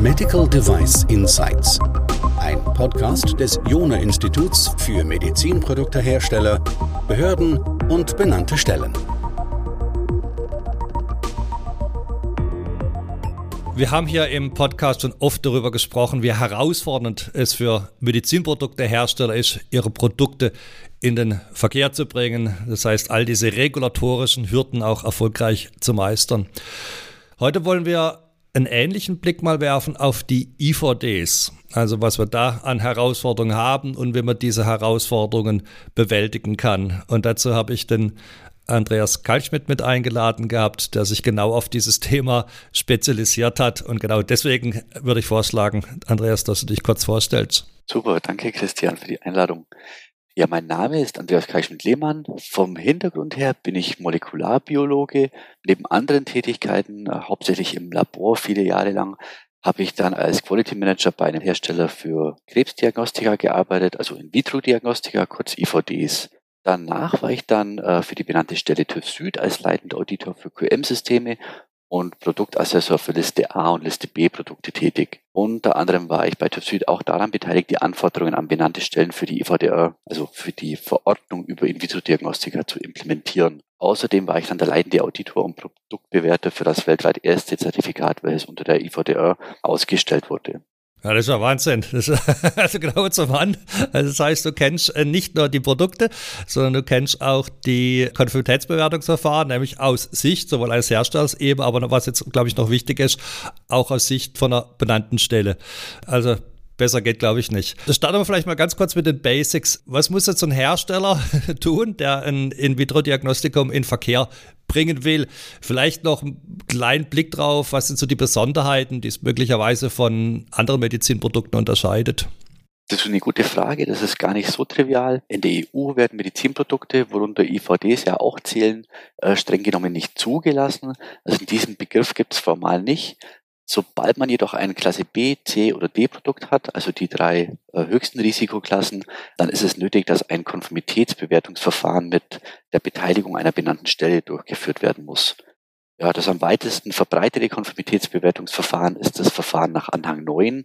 Medical Device Insights. Ein Podcast des Jona Instituts für Medizinproduktehersteller, Behörden und benannte Stellen. Wir haben hier im Podcast schon oft darüber gesprochen, wie herausfordernd es für Medizinproduktehersteller ist, ihre Produkte in den Verkehr zu bringen. Das heißt, all diese regulatorischen Hürden auch erfolgreich zu meistern. Heute wollen wir einen ähnlichen Blick mal werfen auf die IVDs, also was wir da an Herausforderungen haben und wie man diese Herausforderungen bewältigen kann. Und dazu habe ich den Andreas Kalschmidt mit eingeladen gehabt, der sich genau auf dieses Thema spezialisiert hat. Und genau deswegen würde ich vorschlagen, Andreas, dass du dich kurz vorstellst. Super, danke Christian für die Einladung. Ja, mein Name ist Andreas Kalschmidt-Lehmann. Vom Hintergrund her bin ich Molekularbiologe. Neben anderen Tätigkeiten, äh, hauptsächlich im Labor viele Jahre lang, habe ich dann als Quality Manager bei einem Hersteller für Krebsdiagnostika gearbeitet, also In-vitro-Diagnostika, kurz IVDs. Danach war ich dann äh, für die benannte Stelle TÜV Süd als leitender Auditor für QM-Systeme und Produktassessor für Liste A und Liste B Produkte tätig. Unter anderem war ich bei TÜV Süd auch daran beteiligt, die Anforderungen an benannte Stellen für die IVDR, also für die Verordnung über In-vitro-Diagnostika zu implementieren. Außerdem war ich dann der leitende Auditor und Produktbewerter für das weltweit erste Zertifikat, welches unter der IVDR ausgestellt wurde. Ja, das ist ja Wahnsinn. Das ist also genau zum Mann. Also das heißt, du kennst äh, nicht nur die Produkte, sondern du kennst auch die Konformitätsbewertungsverfahren, nämlich aus Sicht sowohl eines Herstellers eben, aber was jetzt, glaube ich, noch wichtig ist, auch aus Sicht von einer benannten Stelle. Also Besser geht, glaube ich, nicht. Starten wir vielleicht mal ganz kurz mit den Basics. Was muss jetzt ein Hersteller tun, der ein In-vitro-Diagnostikum in Verkehr bringen will? Vielleicht noch einen kleinen Blick drauf, was sind so die Besonderheiten, die es möglicherweise von anderen Medizinprodukten unterscheidet? Das ist eine gute Frage. Das ist gar nicht so trivial. In der EU werden Medizinprodukte, worunter IVDs ja auch zählen, äh, streng genommen nicht zugelassen. Also in diesem Begriff gibt es formal nicht. Sobald man jedoch ein Klasse B, C oder D Produkt hat, also die drei äh, höchsten Risikoklassen, dann ist es nötig, dass ein Konformitätsbewertungsverfahren mit der Beteiligung einer benannten Stelle durchgeführt werden muss. Ja, das am weitesten verbreitete Konformitätsbewertungsverfahren ist das Verfahren nach Anhang 9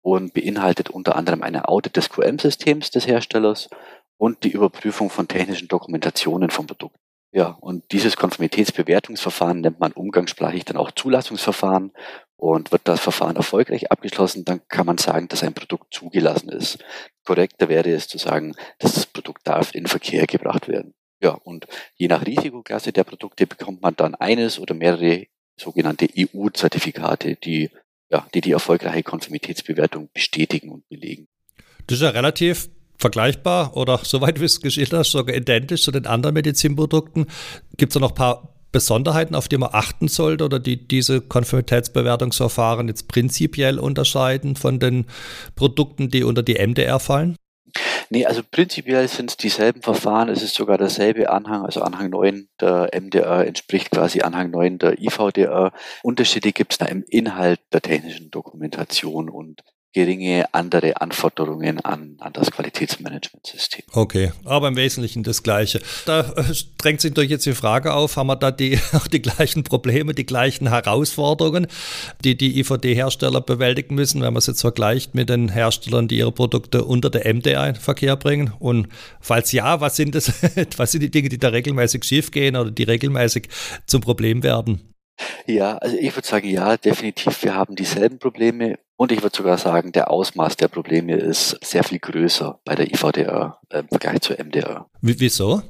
und beinhaltet unter anderem eine Audit des QM-Systems des Herstellers und die Überprüfung von technischen Dokumentationen vom Produkt. Ja, und dieses Konformitätsbewertungsverfahren nennt man umgangssprachlich dann auch Zulassungsverfahren und wird das Verfahren erfolgreich abgeschlossen, dann kann man sagen, dass ein Produkt zugelassen ist. Korrekter wäre es zu sagen, dass das Produkt darf in Verkehr gebracht werden. Ja, und je nach Risikoklasse der Produkte bekommt man dann eines oder mehrere sogenannte EU-Zertifikate, die, ja, die die erfolgreiche Konformitätsbewertung bestätigen und belegen. Das ist ja relativ vergleichbar oder soweit wie es geschildert hast, sogar identisch zu den anderen Medizinprodukten. Gibt es da noch ein paar Besonderheiten, auf die man achten sollte oder die diese Konformitätsbewertungsverfahren jetzt prinzipiell unterscheiden von den Produkten, die unter die MDR fallen? Nee, also prinzipiell sind es dieselben Verfahren, es ist sogar derselbe Anhang, also Anhang 9 der MDR entspricht quasi Anhang 9 der IVDR. Unterschiede gibt es da im Inhalt der technischen Dokumentation und geringe andere Anforderungen an, an das Qualitätsmanagementsystem. Okay, aber im Wesentlichen das Gleiche. Da äh, drängt sich durch jetzt die Frage auf, haben wir da die, die gleichen Probleme, die gleichen Herausforderungen, die die IVD-Hersteller bewältigen müssen, wenn man es jetzt vergleicht mit den Herstellern, die ihre Produkte unter der MDA in Verkehr bringen? Und falls ja, was sind das, was sind die Dinge, die da regelmäßig schiefgehen oder die regelmäßig zum Problem werden? Ja, also ich würde sagen, ja, definitiv. Wir haben dieselben Probleme und ich würde sogar sagen, der Ausmaß der Probleme ist sehr viel größer bei der IVDR äh, im Vergleich zur MDR. Wie, wieso?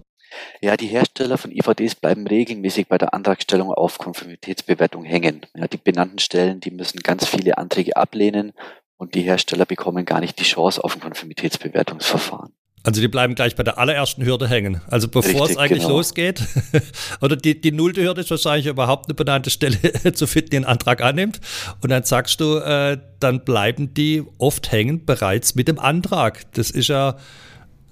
Ja, die Hersteller von IVDs bleiben regelmäßig bei der Antragstellung auf Konformitätsbewertung hängen. Ja, die benannten Stellen, die müssen ganz viele Anträge ablehnen und die Hersteller bekommen gar nicht die Chance auf ein Konformitätsbewertungsverfahren. Also die bleiben gleich bei der allerersten Hürde hängen. Also bevor Richtig, es eigentlich genau. losgeht. Oder die, die nullte Hürde ist wahrscheinlich überhaupt eine benannte Stelle zu finden, die einen Antrag annimmt. Und dann sagst du, äh, dann bleiben die oft hängen bereits mit dem Antrag. Das ist ja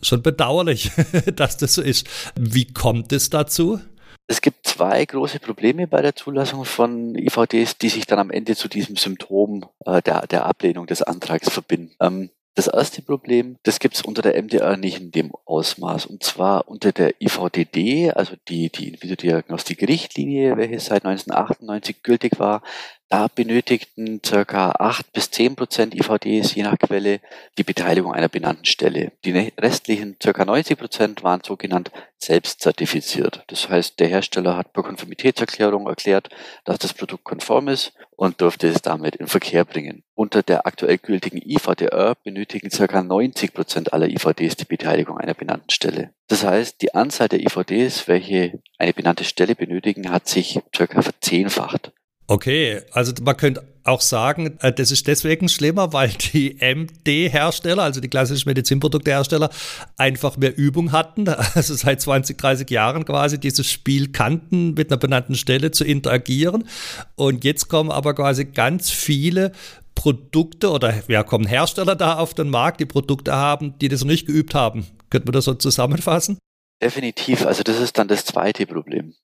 schon bedauerlich, dass das so ist. Wie kommt es dazu? Es gibt zwei große Probleme bei der Zulassung von IVDs, die sich dann am Ende zu diesem Symptom äh, der, der Ablehnung des Antrags verbinden. Ähm, Das erste Problem, das gibt es unter der MDR nicht in dem Ausmaß. Und zwar unter der IVDD, also die, die Individualdiagnostik-Richtlinie, welche seit 1998 gültig war, da benötigten circa 8 bis 10 Prozent IVDs je nach Quelle die Beteiligung einer benannten Stelle. Die ne-, restlichen circa 90 Prozent waren sogenannt selbstzertifiziert. Das heißt, der Hersteller hat per Konformitätserklärung erklärt, dass das Produkt konform ist und durfte es damit in Verkehr bringen. Unter der aktuell gültigen IVDR benötigen circa 90 Prozent aller IVDs die Beteiligung einer benannten Stelle. Das heißt, die Anzahl der IVDs, welche eine benannte Stelle benötigen, hat sich circa verzehnfacht. Okay, also man könnte auch sagen, äh, das ist deswegen schlimmer, weil die MD-Hersteller, also die klassischen Medizinproduktehersteller, einfach mehr Übung hatten, also seit 20, 30 Jahren quasi dieses Spiel kannten, mit einer benannten Stelle zu interagieren. Und jetzt kommen aber quasi ganz viele Produkte oder ja, kommen Hersteller da auf den Markt, die Produkte haben, die das noch nicht geübt haben. Könnte man das so zusammenfassen? Definitiv. Also das ist dann das zweite Problem.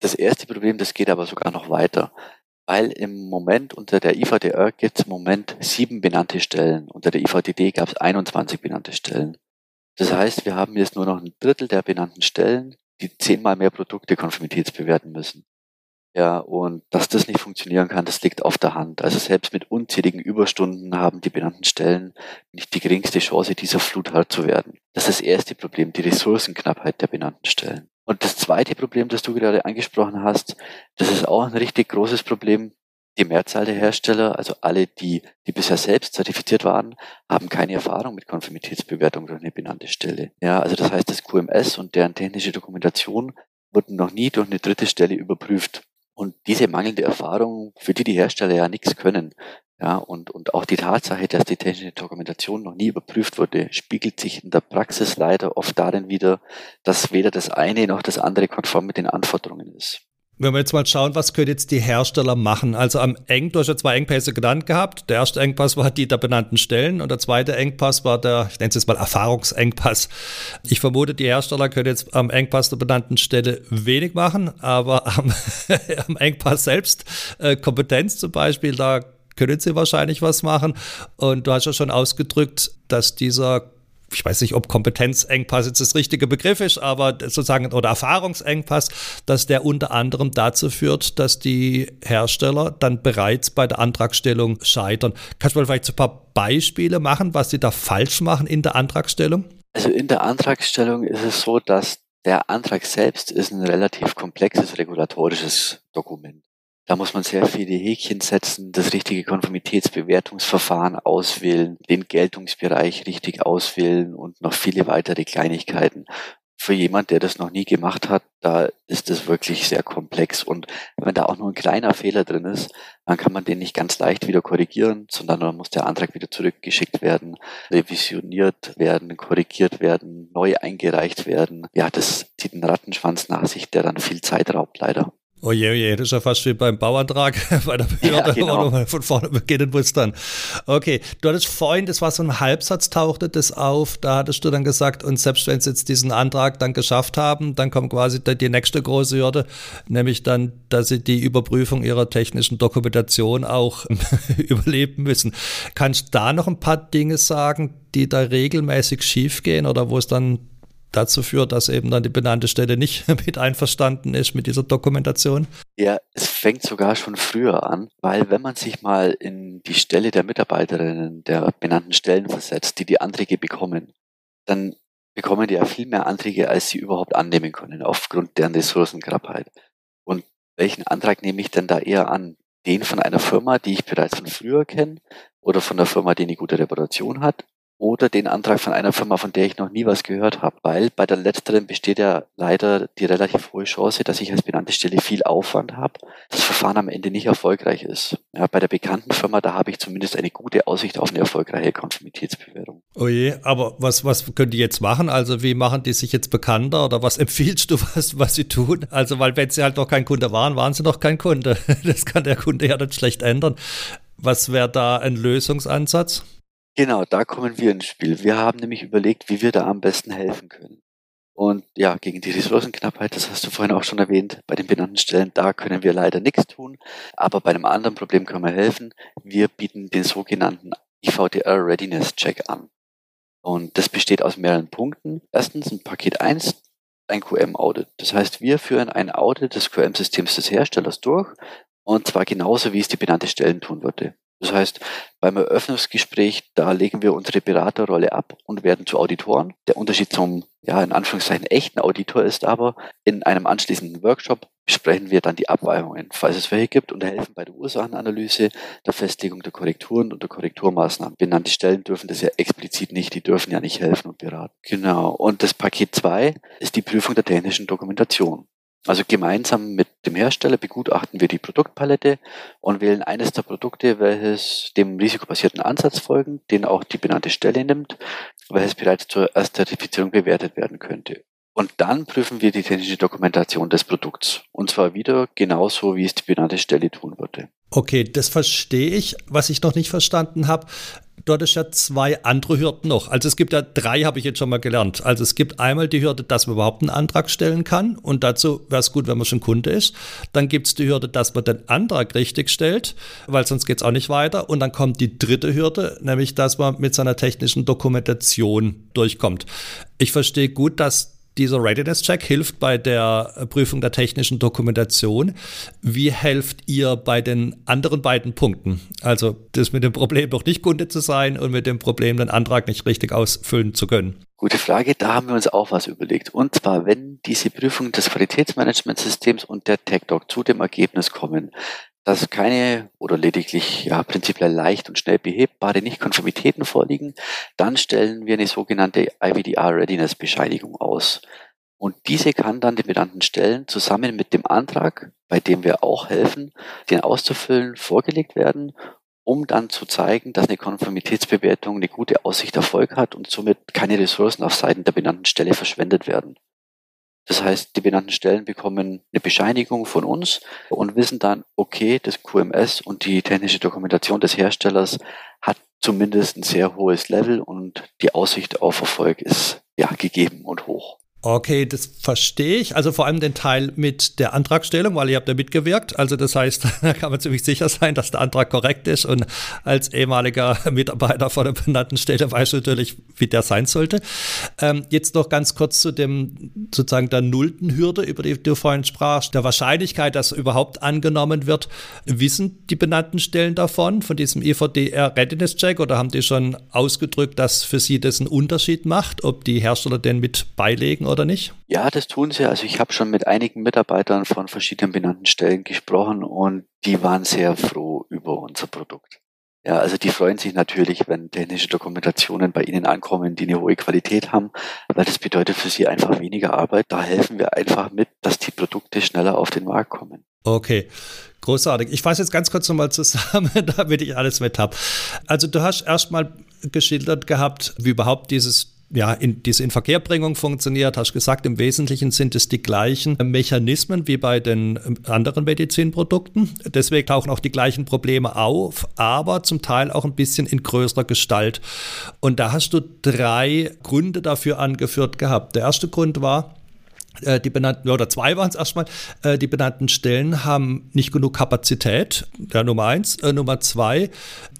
Das erste Problem, das geht aber sogar noch weiter weil im Moment unter der IVDR gibt es im Moment sieben benannte Stellen. Unter der IVDD gab es 21 benannte Stellen. Das heißt, wir haben jetzt nur noch ein Drittel der benannten Stellen, die zehnmal mehr Produkte konformitätsbewerten müssen. Ja, und dass das nicht funktionieren kann, das liegt auf der Hand. Also selbst mit unzähligen Überstunden haben die benannten Stellen nicht die geringste Chance, dieser Flut hart zu werden. Das ist das erste Problem, die Ressourcenknappheit der benannten Stellen. Und das zweite Problem, das du gerade angesprochen hast, das ist auch ein richtig großes Problem. Die Mehrzahl der Hersteller, also alle, die, die bisher selbst zertifiziert waren, haben keine Erfahrung mit Konformitätsbewertung durch eine benannte Stelle. Ja, also das heißt, das QMS und deren technische Dokumentation wurden noch nie durch eine dritte Stelle überprüft. Und diese mangelnde Erfahrung, für die die Hersteller ja nichts können, ja, und, und auch die Tatsache, dass die technische Dokumentation noch nie überprüft wurde, spiegelt sich in der Praxis leider oft darin wieder, dass weder das eine noch das andere konform mit den Anforderungen ist. Wenn wir jetzt mal schauen, was können jetzt die Hersteller machen? Also am Eng, du hast ja zwei Engpässe genannt gehabt. Der erste Engpass war die der benannten Stellen und der zweite Engpass war der, ich nenne es jetzt mal Erfahrungsengpass. Ich vermute, die Hersteller können jetzt am Engpass der benannten Stelle wenig machen, aber am, am Engpass selbst, äh, Kompetenz zum Beispiel, da können sie wahrscheinlich was machen. Und du hast ja schon ausgedrückt, dass dieser ich weiß nicht, ob Kompetenzengpass jetzt das richtige Begriff ist, aber sozusagen oder Erfahrungsengpass, dass der unter anderem dazu führt, dass die Hersteller dann bereits bei der Antragstellung scheitern. Kannst du mal vielleicht ein paar Beispiele machen, was sie da falsch machen in der Antragstellung? Also in der Antragstellung ist es so, dass der Antrag selbst ist ein relativ komplexes regulatorisches Dokument. Da muss man sehr viele Häkchen setzen, das richtige Konformitätsbewertungsverfahren auswählen, den Geltungsbereich richtig auswählen und noch viele weitere Kleinigkeiten. Für jemand, der das noch nie gemacht hat, da ist es wirklich sehr komplex. Und wenn da auch nur ein kleiner Fehler drin ist, dann kann man den nicht ganz leicht wieder korrigieren, sondern dann muss der Antrag wieder zurückgeschickt werden, revisioniert werden, korrigiert werden, neu eingereicht werden. Ja, das zieht einen Rattenschwanz nach sich, der dann viel Zeit raubt, leider. Oh je, oh je, das ist ja fast wie beim Bauantrag bei der Behörde, ja, genau. wo von vorne beginnen musst dann. Okay, du hattest vorhin, das war so ein Halbsatz, tauchte das auf, da hattest du dann gesagt, und selbst wenn sie jetzt diesen Antrag dann geschafft haben, dann kommt quasi die nächste große Hürde, nämlich dann, dass sie die Überprüfung ihrer technischen Dokumentation auch überleben müssen. Kannst du da noch ein paar Dinge sagen, die da regelmäßig schiefgehen oder wo es dann dazu führt, dass eben dann die benannte Stelle nicht mit einverstanden ist mit dieser Dokumentation? Ja, es fängt sogar schon früher an, weil wenn man sich mal in die Stelle der Mitarbeiterinnen der benannten Stellen versetzt, die die Anträge bekommen, dann bekommen die ja viel mehr Anträge, als sie überhaupt annehmen können, aufgrund deren Ressourcenknappheit. Und welchen Antrag nehme ich denn da eher an? Den von einer Firma, die ich bereits von früher kenne, oder von der Firma, die eine gute Reputation hat, oder den Antrag von einer Firma, von der ich noch nie was gehört habe, weil bei der letzteren besteht ja leider die relativ hohe Chance, dass ich als benannte Stelle viel Aufwand habe, das Verfahren am Ende nicht erfolgreich ist. Ja, bei der bekannten Firma, da habe ich zumindest eine gute Aussicht auf eine erfolgreiche Konformitätsbewertung. Oh je, aber was, was können die jetzt machen? Also wie machen die sich jetzt bekannter oder was empfiehlst du, was, was sie tun? Also weil wenn sie halt noch kein Kunde waren, waren sie noch kein Kunde. Das kann der Kunde ja dann schlecht ändern. Was wäre da ein Lösungsansatz? Genau, da kommen wir ins Spiel. Wir haben nämlich überlegt, wie wir da am besten helfen können. Und ja, gegen die Ressourcenknappheit, das hast du vorhin auch schon erwähnt, bei den benannten Stellen, da können wir leider nichts tun. Aber bei einem anderen Problem können wir helfen. Wir bieten den sogenannten IVDR Readiness Check an. Und das besteht aus mehreren Punkten. Erstens ein Paket 1, ein QM-Audit. Das heißt, wir führen ein Audit des QM-Systems des Herstellers durch und zwar genauso, wie es die benannte Stellen tun würde. Das heißt, beim Eröffnungsgespräch, da legen wir unsere Beraterrolle ab und werden zu Auditoren. Der Unterschied zum, ja, in Anführungszeichen echten Auditor ist aber, in einem anschließenden Workshop besprechen wir dann die Abweichungen, falls es welche gibt, und helfen bei der Ursachenanalyse, der Festlegung der Korrekturen und der Korrekturmaßnahmen. Benannte Stellen dürfen das ja explizit nicht, die dürfen ja nicht helfen und beraten. Genau. Und das Paket 2 ist die Prüfung der technischen Dokumentation. Also gemeinsam mit dem Hersteller begutachten wir die Produktpalette und wählen eines der Produkte, welches dem risikobasierten Ansatz folgen, den auch die benannte Stelle nimmt, welches bereits zur Erstzertifizierung bewertet werden könnte. Und dann prüfen wir die technische Dokumentation des Produkts. Und zwar wieder genauso, wie es die benannte Stelle tun würde. Okay, das verstehe ich. Was ich noch nicht verstanden habe, dort ist ja zwei andere Hürden noch. Also es gibt ja drei, habe ich jetzt schon mal gelernt. Also es gibt einmal die Hürde, dass man überhaupt einen Antrag stellen kann. Und dazu wäre es gut, wenn man schon Kunde ist. Dann gibt es die Hürde, dass man den Antrag richtig stellt, weil sonst geht es auch nicht weiter. Und dann kommt die dritte Hürde, nämlich dass man mit seiner technischen Dokumentation durchkommt. Ich verstehe gut, dass dieser Readiness-Check hilft bei der Prüfung der technischen Dokumentation. Wie helft ihr bei den anderen beiden Punkten? Also das mit dem Problem noch nicht Kunde zu sein und mit dem Problem, den Antrag nicht richtig ausfüllen zu können. Gute Frage, da haben wir uns auch was überlegt. Und zwar, wenn diese Prüfung des Qualitätsmanagementsystems und der TechDoc zu dem Ergebnis kommen, dass keine oder lediglich ja prinzipiell leicht und schnell behebbare Nichtkonformitäten vorliegen, dann stellen wir eine sogenannte IVDR Readiness Bescheinigung aus. Und diese kann dann den benannten Stellen zusammen mit dem Antrag, bei dem wir auch helfen, den auszufüllen, vorgelegt werden, um dann zu zeigen, dass eine Konformitätsbewertung eine gute Aussicht Erfolg hat und somit keine Ressourcen auf Seiten der benannten Stelle verschwendet werden. Das heißt, die benannten Stellen bekommen eine Bescheinigung von uns und wissen dann, okay, das QMS und die technische Dokumentation des Herstellers hat zumindest ein sehr hohes Level und die Aussicht auf Erfolg ist ja gegeben und hoch. Okay, das verstehe ich. Also vor allem den Teil mit der Antragstellung, weil ihr habt ja mitgewirkt. Also das heißt, da kann man ziemlich sicher sein, dass der Antrag korrekt ist. Und als ehemaliger Mitarbeiter von der benannten Stelle weiß natürlich, wie der sein sollte. Ähm, jetzt noch ganz kurz zu dem sozusagen der nullten Hürde, über die du vorhin sprachst, der Wahrscheinlichkeit, dass überhaupt angenommen wird. Wissen die benannten Stellen davon, von diesem EVDR Readiness Check, oder haben die schon ausgedrückt, dass für sie das einen Unterschied macht, ob die Hersteller den mit beilegen oder nicht? Ja, das tun sie. Also ich habe schon mit einigen Mitarbeitern von verschiedenen benannten Stellen gesprochen und die waren sehr froh über unser Produkt. Ja, also die freuen sich natürlich, wenn technische Dokumentationen bei ihnen ankommen, die eine hohe Qualität haben, weil das bedeutet für sie einfach weniger Arbeit. Da helfen wir einfach mit, dass die Produkte schneller auf den Markt kommen. Okay. Großartig. Ich fasse jetzt ganz kurz nochmal zusammen, damit ich alles mit habe. Also du hast erstmal geschildert gehabt, wie überhaupt dieses ja, in, diese Inverkehrbringung funktioniert, hast gesagt, im Wesentlichen sind es die gleichen Mechanismen wie bei den ähm, anderen Medizinprodukten. Deswegen tauchen auch die gleichen Probleme auf, aber zum Teil auch ein bisschen in größerer Gestalt. Und da hast du drei Gründe dafür angeführt gehabt. Der erste Grund war, äh, die benannten, oder zwei waren es erstmal, äh, die benannten Stellen haben nicht genug Kapazität, ja, Nummer eins. Äh, Nummer zwei,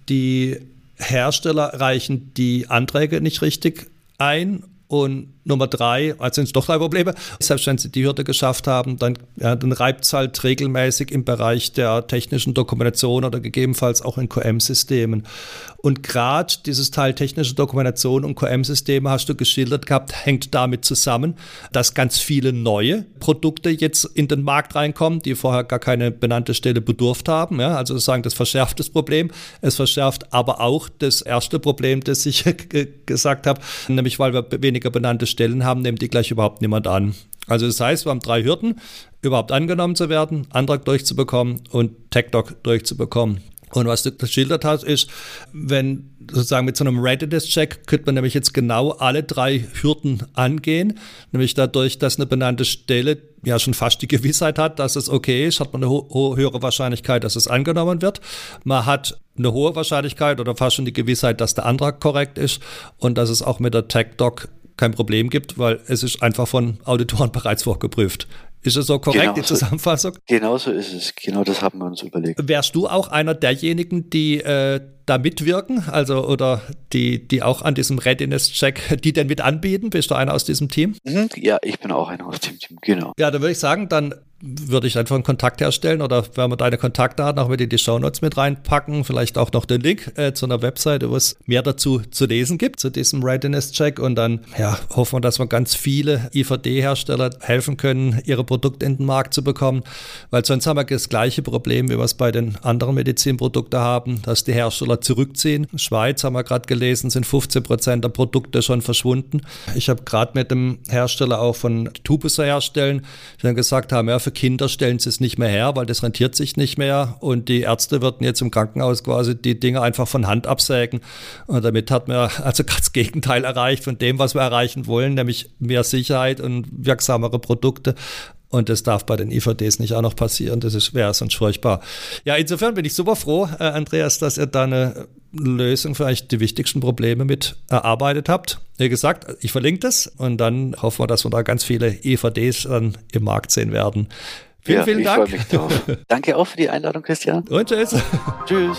die Hersteller reichen die Anträge nicht richtig ein und Nummer drei, also sind es doch drei Probleme. Selbst wenn sie die Hürde geschafft haben, dann, ja, dann reibt es halt regelmäßig im Bereich der technischen Dokumentation oder gegebenenfalls auch in QM-Systemen. Und gerade dieses Teil technische Dokumentation und QM-Systeme hast du geschildert gehabt, hängt damit zusammen, dass ganz viele neue Produkte jetzt in den Markt reinkommen, die vorher gar keine benannte Stelle bedurft haben. Ja, also sagen, das verschärft das Problem. Es verschärft aber auch das erste Problem, das ich gesagt habe, nämlich weil wir weniger benannte Stellen haben, nimmt die gleich überhaupt niemand an. Also das heißt, wir haben drei Hürden, überhaupt angenommen zu werden, Antrag durchzubekommen und TechDoc durchzubekommen. Und was du geschildert hast, ist, wenn sozusagen mit so einem Readiness-Check könnte man nämlich jetzt genau alle drei Hürden angehen, nämlich dadurch, dass eine benannte Stelle ja schon fast die Gewissheit hat, dass es okay ist, hat man eine ho höhere Wahrscheinlichkeit, dass es angenommen wird. Man hat eine hohe Wahrscheinlichkeit oder fast schon die Gewissheit, dass der Antrag korrekt ist und dass es auch mit der TechDoc kein Problem gibt, weil es ist einfach von Auditoren bereits vorgeprüft. Ist es so korrekt, genau die Zusammenfassung? So, genau so ist es. Genau das haben wir uns überlegt. Wärst du auch einer derjenigen, die äh, da mitwirken? Also, oder die, die auch an diesem Readiness-Check, die denn mit anbieten? Bist du einer aus diesem Team? Mhm, ja, ich bin auch einer aus dem Team, genau. Ja, dann würde ich sagen, dann würde ich einfach einen Kontakt herstellen oder wenn wir deine Kontaktdaten auch mit in die Shownotes mit reinpacken, vielleicht auch noch den Link äh, zu einer Webseite, wo es mehr dazu zu lesen gibt, zu diesem Readiness-Check und dann ja, hoffen wir, dass wir ganz viele IVD-Hersteller helfen können, ihre Produkte in den Markt zu bekommen, weil sonst haben wir das gleiche Problem, wie wir es bei den anderen Medizinprodukten haben, dass die Hersteller zurückziehen. In Schweiz haben wir gerade gelesen, sind 15 Prozent der Produkte schon verschwunden. Ich habe gerade mit dem Hersteller auch von Tubuser herstellen, die dann gesagt haben, ja, für Kinder stellen sie es nicht mehr her, weil das rentiert sich nicht mehr. Und die Ärzte würden jetzt im Krankenhaus quasi die Dinge einfach von Hand absägen. Und damit hat man also das Gegenteil erreicht von dem, was wir erreichen wollen, nämlich mehr Sicherheit und wirksamere Produkte. Und das darf bei den IVDs nicht auch noch passieren. Das wäre sonst furchtbar. Ja, insofern bin ich super froh, äh, Andreas, dass ihr da eine Lösung für eigentlich die wichtigsten Probleme mit erarbeitet habt. Wie gesagt, ich verlinke das und dann hoffen wir, dass wir da ganz viele IVDs dann im Markt sehen werden. Vielen, ja, vielen ich Dank. Mich drauf. Danke auch für die Einladung, Christian. Und tschüss. Tschüss.